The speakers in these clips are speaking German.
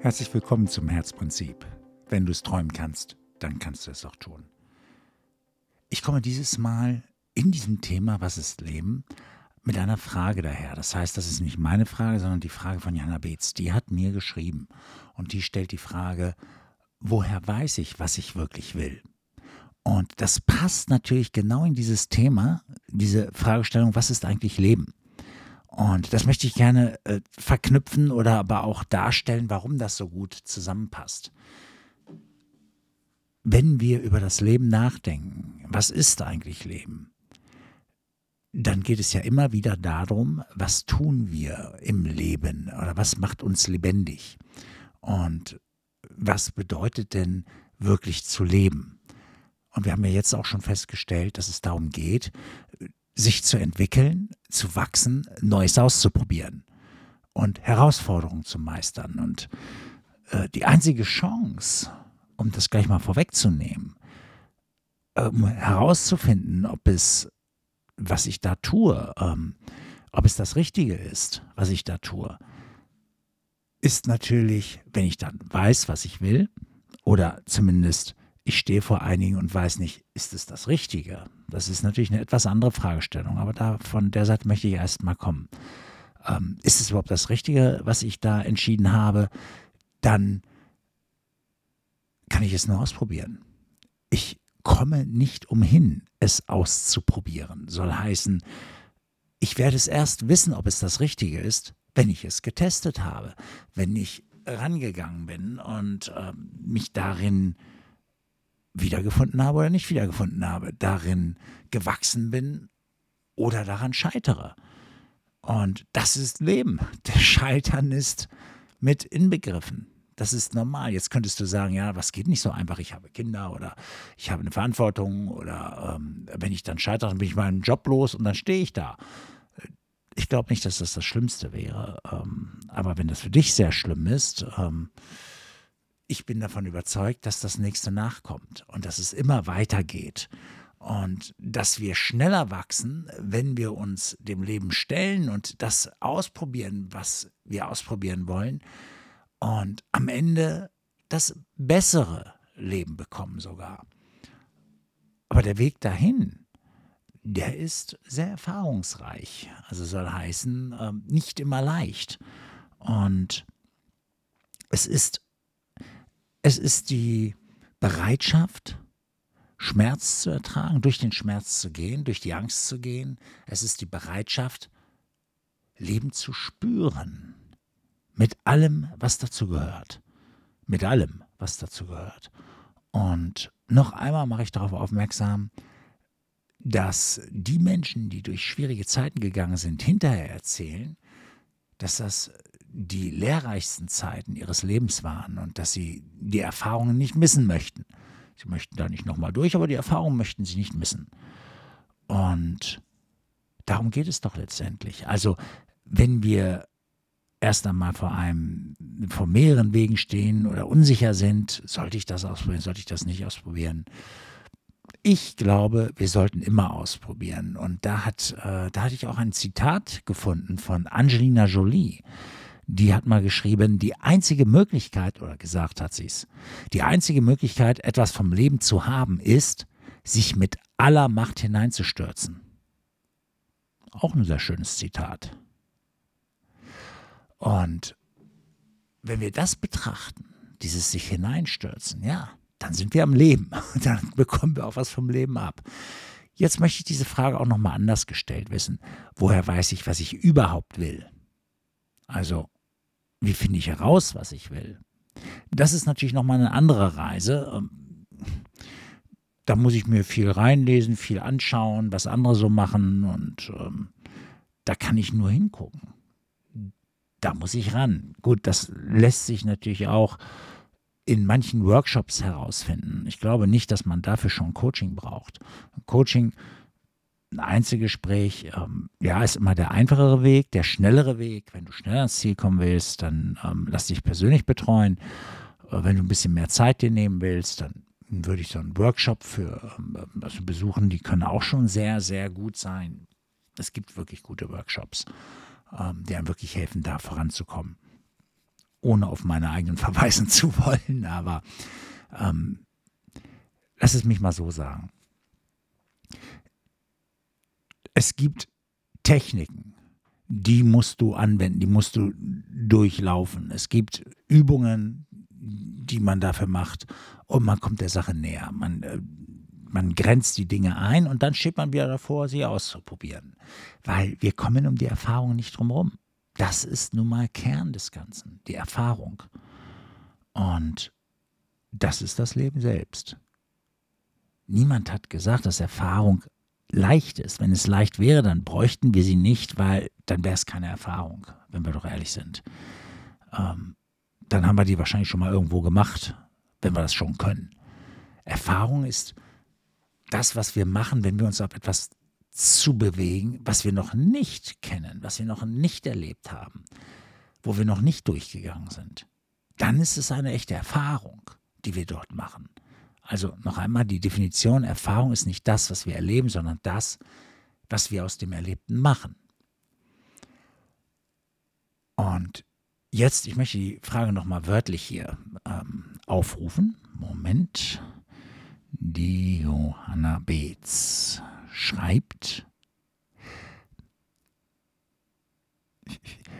Herzlich willkommen zum Herzprinzip. Wenn du es träumen kannst, dann kannst du es auch tun. Ich komme dieses Mal in diesem Thema, was ist Leben, mit einer Frage daher. Das heißt, das ist nicht meine Frage, sondern die Frage von Jana Beetz. Die hat mir geschrieben und die stellt die Frage, woher weiß ich, was ich wirklich will? Und das passt natürlich genau in dieses Thema, diese Fragestellung, was ist eigentlich Leben? Und das möchte ich gerne äh, verknüpfen oder aber auch darstellen, warum das so gut zusammenpasst. Wenn wir über das Leben nachdenken, was ist eigentlich Leben? Dann geht es ja immer wieder darum, was tun wir im Leben oder was macht uns lebendig? Und was bedeutet denn wirklich zu leben? Und wir haben ja jetzt auch schon festgestellt, dass es darum geht, sich zu entwickeln, zu wachsen, Neues auszuprobieren und Herausforderungen zu meistern. Und äh, die einzige Chance, um das gleich mal vorwegzunehmen, um herauszufinden, ob es, was ich da tue, ähm, ob es das Richtige ist, was ich da tue, ist natürlich, wenn ich dann weiß, was ich will, oder zumindest ich stehe vor einigen und weiß nicht, ist es das Richtige? Das ist natürlich eine etwas andere Fragestellung, aber da von der Seite möchte ich erst mal kommen. Ähm, ist es überhaupt das Richtige, was ich da entschieden habe? Dann kann ich es nur ausprobieren. Ich komme nicht umhin, es auszuprobieren. Soll heißen, ich werde es erst wissen, ob es das Richtige ist, wenn ich es getestet habe, wenn ich rangegangen bin und äh, mich darin wiedergefunden habe oder nicht wiedergefunden habe, darin gewachsen bin oder daran scheitere. Und das ist Leben. Der Scheitern ist mit inbegriffen. Das ist normal. Jetzt könntest du sagen, ja, was geht nicht so einfach? Ich habe Kinder oder ich habe eine Verantwortung oder ähm, wenn ich dann scheitere, dann bin ich meinen Job los und dann stehe ich da. Ich glaube nicht, dass das das Schlimmste wäre. Ähm, aber wenn das für dich sehr schlimm ist, ähm, ich bin davon überzeugt, dass das nächste nachkommt und dass es immer weitergeht. Und dass wir schneller wachsen, wenn wir uns dem Leben stellen und das ausprobieren, was wir ausprobieren wollen. Und am Ende das bessere Leben bekommen sogar. Aber der Weg dahin, der ist sehr erfahrungsreich. Also soll heißen, ähm, nicht immer leicht. Und es ist es ist die Bereitschaft, Schmerz zu ertragen, durch den Schmerz zu gehen, durch die Angst zu gehen. Es ist die Bereitschaft, Leben zu spüren. Mit allem, was dazu gehört. Mit allem, was dazu gehört. Und noch einmal mache ich darauf aufmerksam, dass die Menschen, die durch schwierige Zeiten gegangen sind, hinterher erzählen, dass das die lehrreichsten Zeiten ihres Lebens waren und dass sie die Erfahrungen nicht missen möchten. Sie möchten da nicht nochmal durch, aber die Erfahrungen möchten sie nicht missen. Und darum geht es doch letztendlich. Also, wenn wir erst einmal vor einem, vor mehreren Wegen stehen oder unsicher sind, sollte ich das ausprobieren, sollte ich das nicht ausprobieren? Ich glaube, wir sollten immer ausprobieren. Und da hat, äh, da hatte ich auch ein Zitat gefunden von Angelina Jolie die hat mal geschrieben, die einzige Möglichkeit, oder gesagt hat sie es, die einzige Möglichkeit, etwas vom Leben zu haben, ist, sich mit aller Macht hineinzustürzen. Auch ein sehr schönes Zitat. Und wenn wir das betrachten, dieses sich hineinstürzen, ja, dann sind wir am Leben. Dann bekommen wir auch was vom Leben ab. Jetzt möchte ich diese Frage auch nochmal anders gestellt wissen. Woher weiß ich, was ich überhaupt will? Also, wie finde ich heraus, was ich will? Das ist natürlich nochmal eine andere Reise. Ähm, da muss ich mir viel reinlesen, viel anschauen, was andere so machen und ähm, da kann ich nur hingucken. Da muss ich ran. Gut, das lässt sich natürlich auch in manchen Workshops herausfinden. Ich glaube nicht, dass man dafür schon Coaching braucht. Coaching ein Einzelgespräch, ähm, ja, ist immer der einfachere Weg, der schnellere Weg. Wenn du schneller ans Ziel kommen willst, dann ähm, lass dich persönlich betreuen. Äh, wenn du ein bisschen mehr Zeit dir nehmen willst, dann würde ich so einen Workshop für ähm, also besuchen. Die können auch schon sehr, sehr gut sein. Es gibt wirklich gute Workshops, ähm, die einem wirklich helfen, da voranzukommen. ohne auf meine eigenen verweisen zu wollen, aber ähm, lass es mich mal so sagen. Es gibt Techniken, die musst du anwenden, die musst du durchlaufen. Es gibt Übungen, die man dafür macht und man kommt der Sache näher. Man, äh, man grenzt die Dinge ein und dann steht man wieder davor, sie auszuprobieren. Weil wir kommen um die Erfahrung nicht drum herum. Das ist nun mal Kern des Ganzen, die Erfahrung. Und das ist das Leben selbst. Niemand hat gesagt, dass Erfahrung leicht ist. Wenn es leicht wäre, dann bräuchten wir sie nicht, weil dann wäre es keine Erfahrung, wenn wir doch ehrlich sind. Ähm, dann haben wir die wahrscheinlich schon mal irgendwo gemacht, wenn wir das schon können. Erfahrung ist das, was wir machen, wenn wir uns auf etwas zu bewegen, was wir noch nicht kennen, was wir noch nicht erlebt haben, wo wir noch nicht durchgegangen sind. Dann ist es eine echte Erfahrung, die wir dort machen. Also noch einmal die Definition, Erfahrung ist nicht das, was wir erleben, sondern das, was wir aus dem Erlebten machen. Und jetzt, ich möchte die Frage nochmal wörtlich hier ähm, aufrufen. Moment. Die Johanna Beetz schreibt,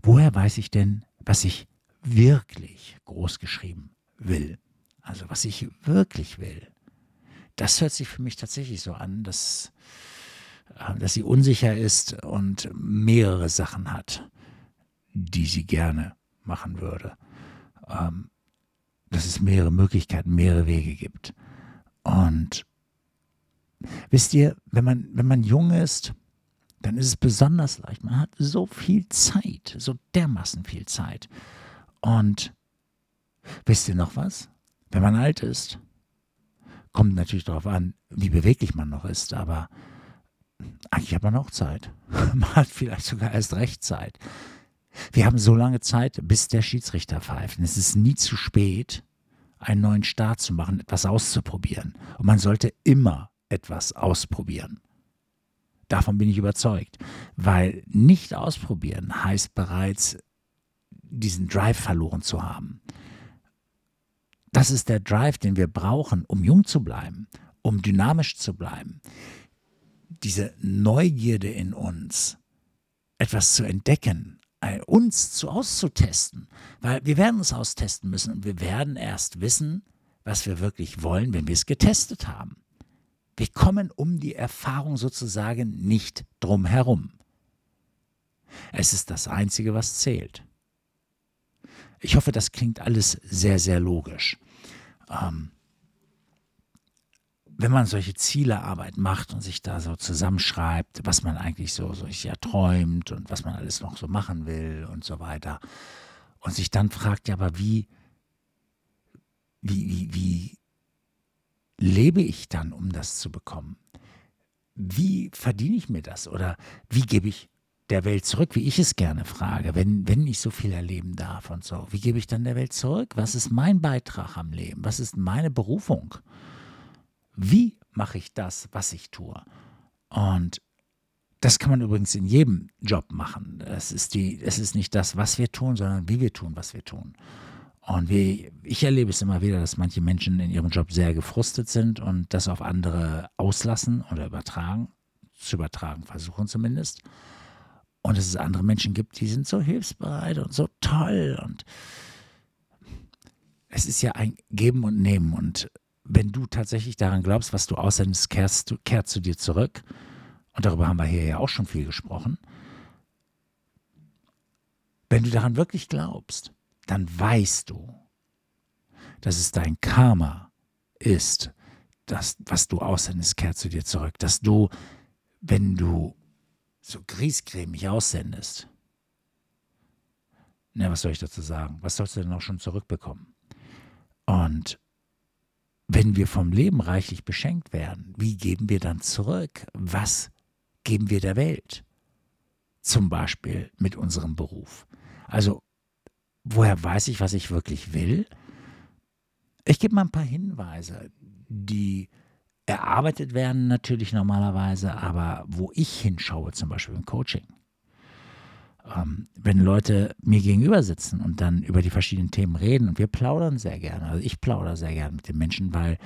woher weiß ich denn, was ich wirklich großgeschrieben will? Also was ich wirklich will. Das hört sich für mich tatsächlich so an, dass, äh, dass sie unsicher ist und mehrere Sachen hat, die sie gerne machen würde. Ähm, dass es mehrere Möglichkeiten, mehrere Wege gibt. Und wisst ihr, wenn man, wenn man jung ist, dann ist es besonders leicht. Man hat so viel Zeit, so dermaßen viel Zeit. Und wisst ihr noch was? Wenn man alt ist, kommt natürlich darauf an, wie beweglich man noch ist, aber eigentlich hat man auch Zeit. Man hat vielleicht sogar erst recht Zeit. Wir haben so lange Zeit, bis der Schiedsrichter pfeift. es ist nie zu spät, einen neuen Start zu machen, etwas auszuprobieren. Und man sollte immer etwas ausprobieren. Davon bin ich überzeugt. Weil nicht ausprobieren heißt bereits, diesen Drive verloren zu haben. Das ist der Drive, den wir brauchen, um jung zu bleiben, um dynamisch zu bleiben. Diese Neugierde in uns, etwas zu entdecken, uns zu auszutesten. Weil wir werden es austesten müssen und wir werden erst wissen, was wir wirklich wollen, wenn wir es getestet haben. Wir kommen um die Erfahrung sozusagen nicht drum herum. Es ist das Einzige, was zählt. Ich hoffe, das klingt alles sehr, sehr logisch. Ähm, wenn man solche Zielearbeit macht und sich da so zusammenschreibt, was man eigentlich so, so ja träumt und was man alles noch so machen will und so weiter, und sich dann fragt, ja, aber wie, wie, wie, wie lebe ich dann, um das zu bekommen? Wie verdiene ich mir das? Oder wie gebe ich der Welt zurück, wie ich es gerne frage, wenn, wenn ich so viel erleben darf und so? Wie gebe ich dann der Welt zurück? Was ist mein Beitrag am Leben? Was ist meine Berufung? Wie mache ich das, was ich tue? Und das kann man übrigens in jedem Job machen. Es ist, ist nicht das, was wir tun, sondern wie wir tun, was wir tun. Und wie, ich erlebe es immer wieder, dass manche Menschen in ihrem Job sehr gefrustet sind und das auf andere auslassen oder übertragen, zu übertragen versuchen zumindest. Und dass es andere Menschen gibt, die sind so hilfsbereit und so toll. Und es ist ja ein Geben und Nehmen. Und wenn du tatsächlich daran glaubst, was du aussendest, kehrst du, kehrt zu dir zurück. Und darüber haben wir hier ja auch schon viel gesprochen. Wenn du daran wirklich glaubst, dann weißt du, dass es dein Karma ist, das, was du aussendest, kehrt zu dir zurück. Dass du, wenn du so griesgrämig aussendest, na, was soll ich dazu sagen? Was sollst du denn noch schon zurückbekommen? Und wenn wir vom Leben reichlich beschenkt werden, wie geben wir dann zurück? Was geben wir der Welt? Zum Beispiel mit unserem Beruf. Also, woher weiß ich, was ich wirklich will? Ich gebe mal ein paar Hinweise, die erarbeitet werden natürlich normalerweise, aber wo ich hinschaue, zum Beispiel im Coaching. ähm, wenn Leute mir gegenüber sitzen und dann über die verschiedenen Themen reden und wir plaudern sehr gerne. Also ich plaudere sehr gerne mit den Menschen, weil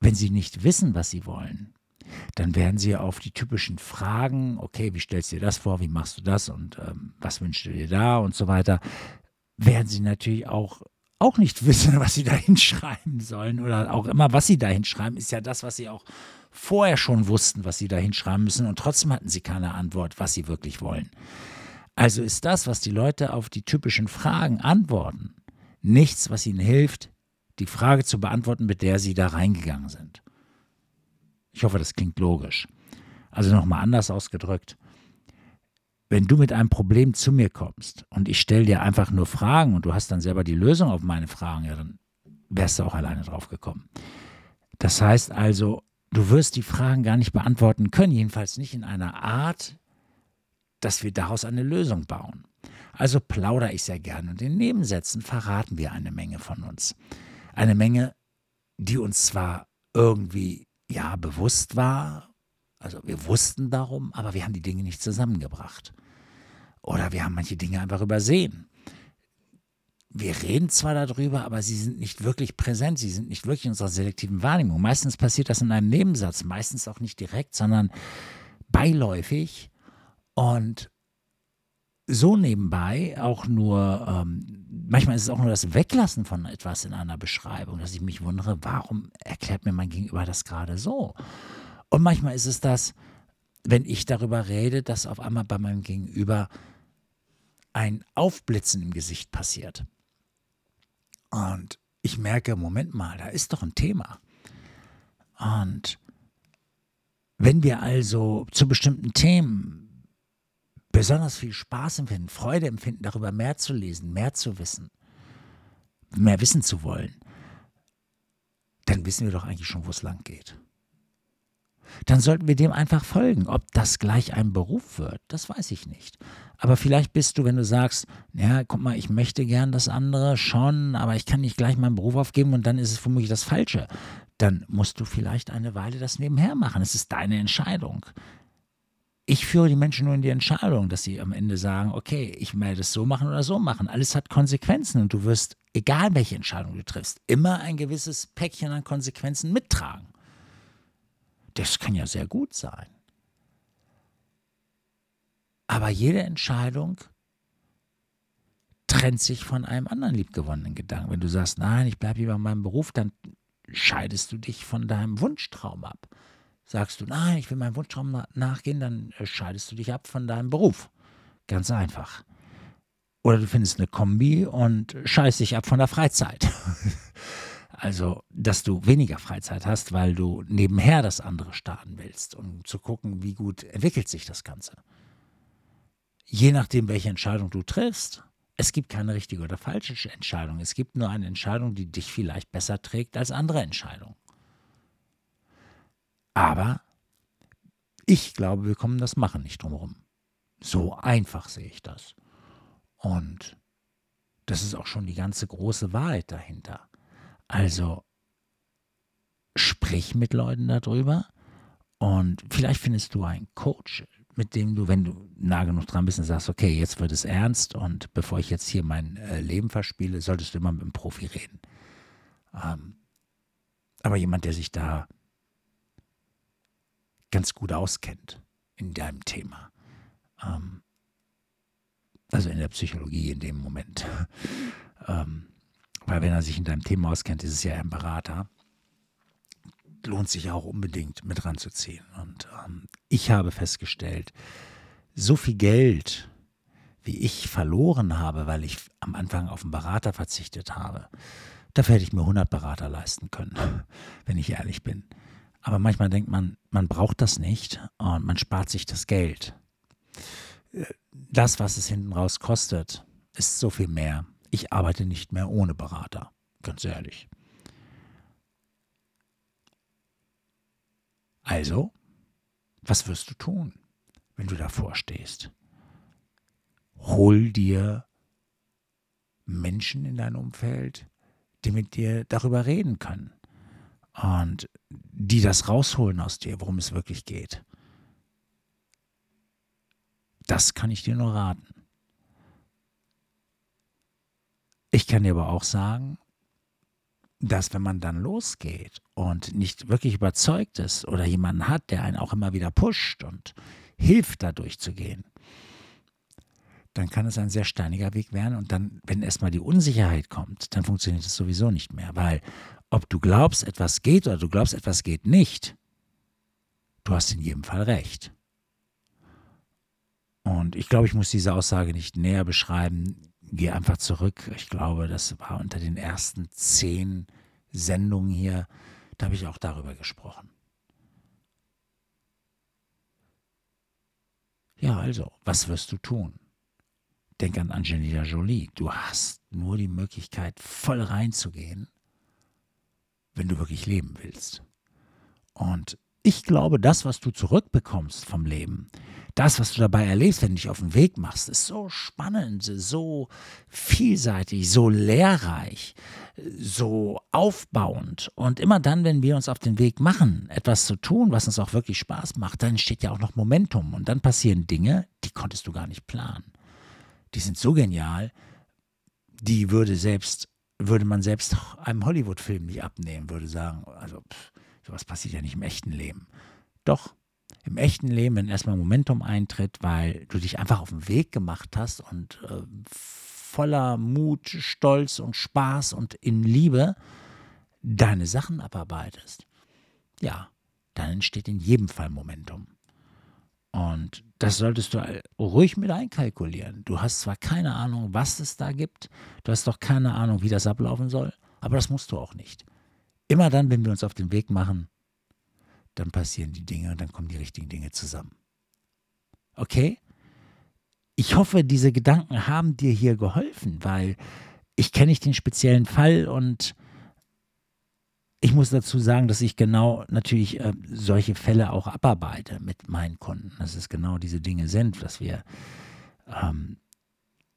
wenn sie nicht wissen, was sie wollen, dann werden sie auf die typischen Fragen, okay, wie stellst du dir das vor, wie machst du das und ähm, was wünschst du dir da und so weiter, werden sie natürlich auch, auch nicht wissen, was sie da hinschreiben sollen oder auch immer, was sie da hinschreiben, ist ja das, was sie auch vorher schon wussten, was sie da hinschreiben müssen und trotzdem hatten sie keine Antwort, was sie wirklich wollen. Also ist das, was die Leute auf die typischen Fragen antworten, nichts, was ihnen hilft, die Frage zu beantworten, mit der sie da reingegangen sind. Ich hoffe, das klingt logisch. Also nochmal anders ausgedrückt. Wenn du mit einem Problem zu mir kommst und ich stelle dir einfach nur Fragen und du hast dann selber die Lösung auf meine Fragen, ja, dann wärst du auch alleine drauf gekommen. Das heißt also, du wirst die Fragen gar nicht beantworten können, jedenfalls nicht in einer Art, dass wir daraus eine Lösung bauen. Also plaudere ich sehr gerne und in Nebensätzen verraten wir eine Menge von uns. Eine Menge, die uns zwar irgendwie ja bewusst war, also wir wussten darum, aber wir haben die Dinge nicht zusammengebracht. Oder wir haben manche Dinge einfach übersehen. Wir reden zwar darüber, aber sie sind nicht wirklich präsent, sie sind nicht wirklich in unserer selektiven Wahrnehmung. Meistens passiert das in einem Nebensatz, meistens auch nicht direkt, sondern beiläufig und so nebenbei auch nur, ähm, manchmal ist es auch nur das Weglassen von etwas in einer Beschreibung, dass ich mich wundere, warum erklärt mir mein Gegenüber das gerade so? Und manchmal ist es das, wenn ich darüber rede, dass auf einmal bei meinem Gegenüber ein Aufblitzen im Gesicht passiert. Und ich merke, Moment mal, da ist doch ein Thema. Und wenn wir also zu bestimmten Themen besonders viel Spaß empfinden, Freude empfinden, darüber mehr zu lesen, mehr zu wissen, mehr wissen zu wollen, dann wissen wir doch eigentlich schon, wo es lang geht. Dann sollten wir dem einfach folgen. Ob das gleich ein Beruf wird, das weiß ich nicht. Aber vielleicht bist du, wenn du sagst, ja, guck mal, ich möchte gern das andere schon, aber ich kann nicht gleich meinen Beruf aufgeben und dann ist es womöglich das Falsche. Dann musst du vielleicht eine Weile das nebenher machen. Es ist deine Entscheidung ich führe die Menschen nur in die Entscheidung, dass sie am Ende sagen, okay, ich werde es so machen oder so machen. Alles hat Konsequenzen und du wirst, egal welche Entscheidung du triffst, immer ein gewisses Päckchen an Konsequenzen mittragen. Das kann ja sehr gut sein. Aber jede Entscheidung trennt sich von einem anderen liebgewonnenen Gedanken. Wenn du sagst, nein, ich bleibe lieber in meinem Beruf, dann scheidest du dich von deinem Wunschtraum ab. Sagst du, nein, ich will meinem Wunschtraum nachgehen, dann äh, scheidest du dich ab von deinem Beruf. Ganz einfach. Oder du findest eine Kombi und scheidest dich ab von der Freizeit. also, dass du weniger Freizeit hast, weil du nebenher das andere starten willst, um zu gucken, wie gut entwickelt sich das Ganze. Je nachdem, welche Entscheidung du triffst, es gibt keine richtige oder falsche Entscheidung. Es gibt nur eine Entscheidung, die dich vielleicht besser trägt als andere Entscheidungen. Aber ich glaube, wir kommen das Machen nicht drumherum. So einfach sehe ich das. Und das ist auch schon die ganze große Wahrheit dahinter. Also sprich mit Leuten darüber und vielleicht findest du einen Coach, mit dem du, wenn du nah genug dran bist und sagst, okay, jetzt wird es ernst und bevor ich jetzt hier mein äh, Leben verspiele, solltest du immer mit einem Profi reden. Ähm, aber jemand, der sich da ganz gut auskennt in deinem Thema. Ähm, also in der Psychologie in dem Moment. ähm, weil wenn er sich in deinem Thema auskennt, ist es ja ein Berater. Lohnt sich auch unbedingt mit ranzuziehen. Und ähm, ich habe festgestellt, so viel Geld, wie ich verloren habe, weil ich am Anfang auf einen Berater verzichtet habe, dafür hätte ich mir 100 Berater leisten können, wenn ich ehrlich bin. Aber manchmal denkt man, man braucht das nicht und man spart sich das Geld. Das, was es hinten raus kostet, ist so viel mehr. Ich arbeite nicht mehr ohne Berater, ganz ehrlich. Also, was wirst du tun, wenn du davor stehst? Hol dir Menschen in dein Umfeld, die mit dir darüber reden können und die das rausholen aus dir, worum es wirklich geht. Das kann ich dir nur raten. Ich kann dir aber auch sagen, dass wenn man dann losgeht und nicht wirklich überzeugt ist oder jemanden hat, der einen auch immer wieder pusht und hilft, da durchzugehen, dann kann es ein sehr steiniger Weg werden. Und dann, wenn erstmal die Unsicherheit kommt, dann funktioniert es sowieso nicht mehr. Weil ob du glaubst, etwas geht oder du glaubst, etwas geht nicht, du hast in jedem Fall recht. Und ich glaube, ich muss diese Aussage nicht näher beschreiben. Gehe einfach zurück. Ich glaube, das war unter den ersten zehn Sendungen hier. Da habe ich auch darüber gesprochen. Ja, also, was wirst du tun? Denk an Angelina Jolie. Du hast nur die Möglichkeit, voll reinzugehen, wenn du wirklich leben willst. Und ich glaube, das, was du zurückbekommst vom Leben, das, was du dabei erlebst, wenn du dich auf den Weg machst, ist so spannend, so vielseitig, so lehrreich, so aufbauend. Und immer dann, wenn wir uns auf den Weg machen, etwas zu tun, was uns auch wirklich Spaß macht, dann entsteht ja auch noch Momentum. Und dann passieren Dinge, die konntest du gar nicht planen die sind so genial, die würde selbst, würde man selbst einem Hollywood-Film nicht abnehmen, würde sagen, also pff, sowas passiert ja nicht im echten Leben. Doch, im echten Leben, wenn erstmal Momentum eintritt, weil du dich einfach auf den Weg gemacht hast und äh, voller Mut, Stolz und Spaß und in Liebe deine Sachen abarbeitest, ja, dann entsteht in jedem Fall Momentum. Und das solltest du ruhig mit einkalkulieren. Du hast zwar keine Ahnung, was es da gibt, du hast doch keine Ahnung, wie das ablaufen soll, aber das musst du auch nicht. Immer dann, wenn wir uns auf den Weg machen, dann passieren die Dinge und dann kommen die richtigen Dinge zusammen. Okay? Ich hoffe, diese Gedanken haben dir hier geholfen, weil ich kenne nicht den speziellen Fall und ich muss dazu sagen, dass ich genau natürlich äh, solche Fälle auch abarbeite mit meinen Kunden. Dass es genau diese Dinge sind, dass wir ähm,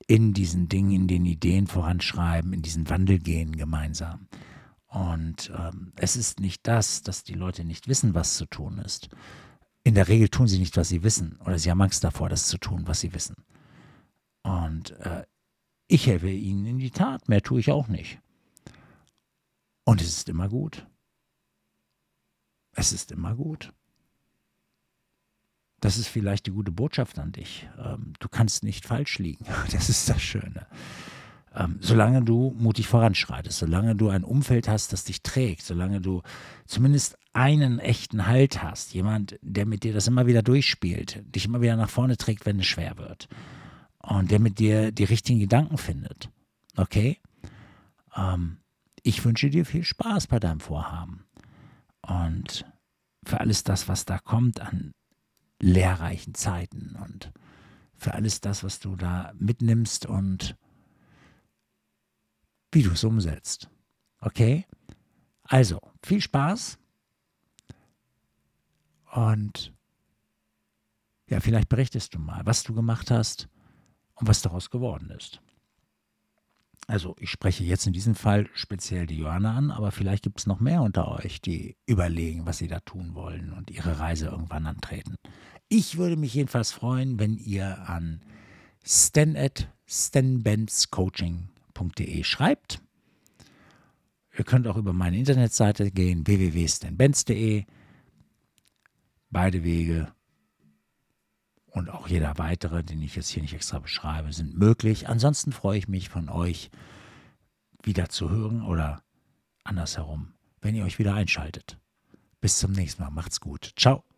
in diesen Dingen, in den Ideen voranschreiben, in diesen Wandel gehen gemeinsam. Und ähm, es ist nicht das, dass die Leute nicht wissen, was zu tun ist. In der Regel tun sie nicht, was sie wissen. Oder sie haben Angst davor, das zu tun, was sie wissen. Und äh, ich helfe ihnen in die Tat. Mehr tue ich auch nicht. Und es ist immer gut. Es ist immer gut. Das ist vielleicht die gute Botschaft an dich. Ähm, du kannst nicht falsch liegen. Das ist das Schöne. Ähm, solange du mutig voranschreitest, solange du ein Umfeld hast, das dich trägt, solange du zumindest einen echten Halt hast, jemand, der mit dir das immer wieder durchspielt, dich immer wieder nach vorne trägt, wenn es schwer wird und der mit dir die richtigen Gedanken findet. Okay? Ähm, ich wünsche dir viel Spaß bei deinem Vorhaben und für alles das, was da kommt an lehrreichen Zeiten und für alles das, was du da mitnimmst und wie du es umsetzt. Okay? Also, viel Spaß und ja, vielleicht berichtest du mal, was du gemacht hast und was daraus geworden ist. Also ich spreche jetzt in diesem Fall speziell die Johanna an, aber vielleicht gibt es noch mehr unter euch, die überlegen, was sie da tun wollen und ihre Reise irgendwann antreten. Ich würde mich jedenfalls freuen, wenn ihr an stan at stanbenzcoaching.de schreibt. Ihr könnt auch über meine Internetseite gehen, www.stanbenz.de. Beide Wege und auch jeder weitere, den ich jetzt hier nicht extra beschreibe, sind möglich. Ansonsten freue ich mich von euch wieder zu hören oder andersherum, wenn ihr euch wieder einschaltet. Bis zum nächsten Mal. Macht's gut. Ciao.